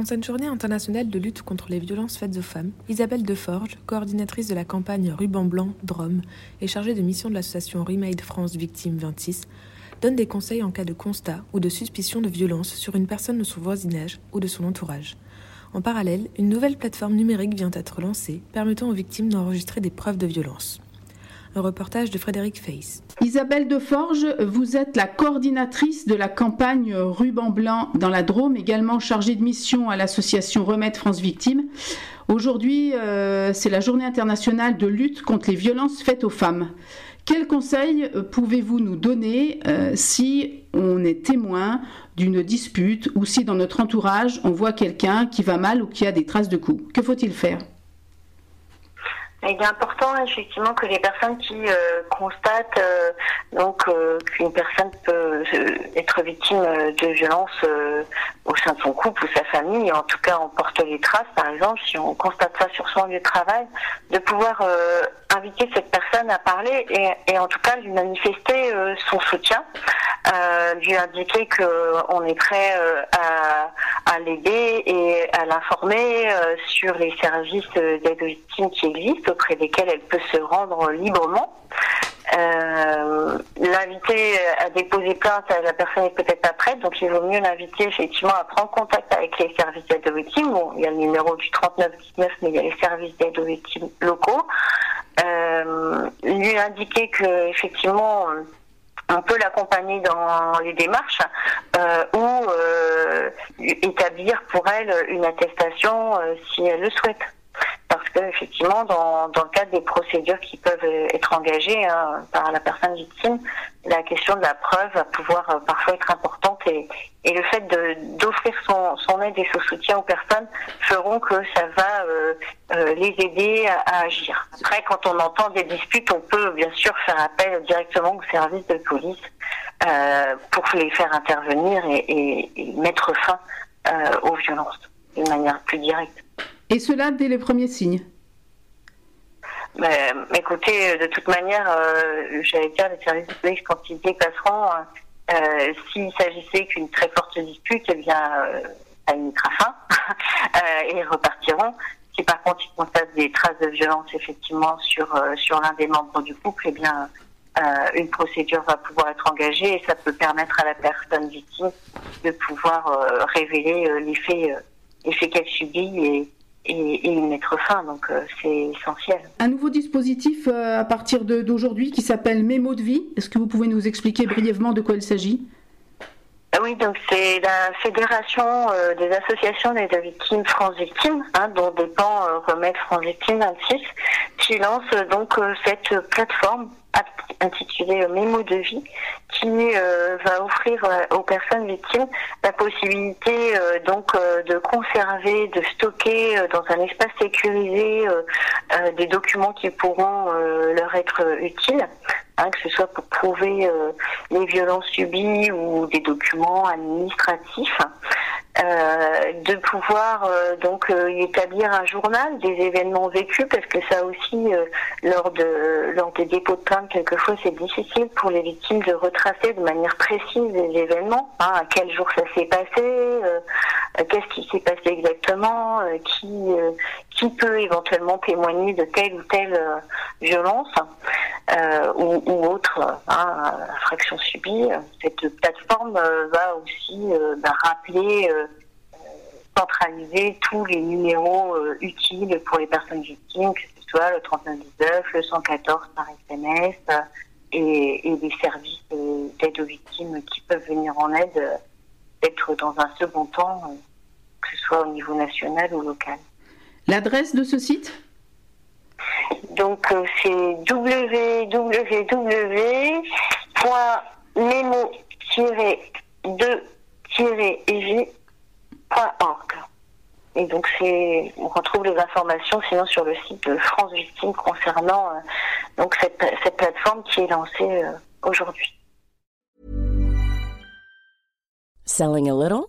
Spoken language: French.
En cette journée internationale de lutte contre les violences faites aux femmes, Isabelle Deforge, coordinatrice de la campagne Ruban Blanc Drôme et chargée de mission de l'association Remade France Victime 26, donne des conseils en cas de constat ou de suspicion de violence sur une personne de son voisinage ou de son entourage. En parallèle, une nouvelle plateforme numérique vient d'être lancée permettant aux victimes d'enregistrer des preuves de violence. Un reportage de Frédéric Feiss. Isabelle Deforge, vous êtes la coordinatrice de la campagne Ruban Blanc dans la Drôme, également chargée de mission à l'association Remède France Victimes. Aujourd'hui, euh, c'est la journée internationale de lutte contre les violences faites aux femmes. Quels conseils pouvez-vous nous donner euh, si on est témoin d'une dispute ou si dans notre entourage on voit quelqu'un qui va mal ou qui a des traces de coups? Que faut-il faire? Il est important effectivement que les personnes qui euh, constatent euh, donc euh, qu'une personne peut être victime de violences au sein de son couple ou sa famille, en tout cas on porte les traces par exemple, si on constate ça sur son lieu de travail, de pouvoir inviter cette personne à parler et, et, en tout cas lui manifester son soutien, lui indiquer qu'on est prêt à, à l'aider et à l'informer sur les services d'aide aux victimes qui existent auprès desquels elle peut se rendre librement. Euh, l'inviter à déposer plainte, la personne est peut-être pas prête, donc il vaut mieux l'inviter effectivement à prendre contact avec les services d'aide aux victimes. Bon, il y a le numéro du 3919, mais il y a les services d'aide aux victimes locaux. Euh, lui indiquer que effectivement on peut l'accompagner dans les démarches euh, ou établir pour elle une attestation si elle le souhaite effectivement, dans, dans, le cadre des procédures qui peuvent être engagées hein, par la personne victime, la question de la preuve va pouvoir euh, parfois être importante et, et le fait d'offrir son, son, aide et son soutien aux personnes feront que ça va euh, euh, les aider à, agir. Après, quand on entend des disputes, on peut bien sûr faire appel directement au service de police pour les faire intervenir et, et, et mettre fin aux violences d'une manière plus directe. Et cela dès les premiers signes mais, écoutez, de toute manière, euh, j'allais dire, les services police, quand ils dépasseront, euh, s'il s'agissait qu'une très forte dispute, eh bien, euh, ça limitera fin euh, et ils repartiront. Si par contre ils constatent des traces de violence effectivement sur euh, sur l'un des membres du couple, eh bien, une procédure va pouvoir être engagée et ça peut permettre à la personne victime de pouvoir révéler les faits, les faits qu'elle subit et et, mettre fin. Donc euh, c'est essentiel. Un nouveau dispositif euh, à partir d'aujourd'hui qui s'appelle Mémo de vie. Est-ce que vous pouvez nous expliquer brièvement de quoi il s'agit? Oui, donc c'est la fédération euh, des associations des victimes France Victimes, hein, dont dépend euh, Remède France Victimes 26, qui lance donc cette plateforme intitulée Mémo de vie, qui euh, va offrir euh, aux personnes victimes la possibilité euh, donc de conserver, de stocker dans un espace sécurisé des documents qui pourront leur être utiles. Hein, que ce soit pour prouver les violences subies ou des documents administratifs. Euh, de pouvoir euh, donc euh, établir un journal des événements vécus parce que ça aussi lors de lors des dépôts de plainte quelquefois c'est difficile pour les victimes de retracer de manière précise les événements hein, à quel jour ça s'est passé qu'est-ce qui s'est passé exactement qui qui peut éventuellement témoigner de telle ou telle violence ou, autre hein, infraction subie. Cette plateforme va aussi bah, rappeler centraliser tous les numéros euh, utiles pour les personnes victimes, que ce soit le 3919, le 114 par SMS euh, et, les services euh, d'aide aux victimes qui peuvent venir en aide, être dans un second temps, que ce soit au niveau national ou local. L'adresse de ce site? Donc euh, c'est www.memo-2-eg.org. Et donc c'est, on retrouve les informations sinon sur le site de France Victime concernant euh, donc cette, cette plateforme qui est lancée euh, aujourd'hui. Selling a little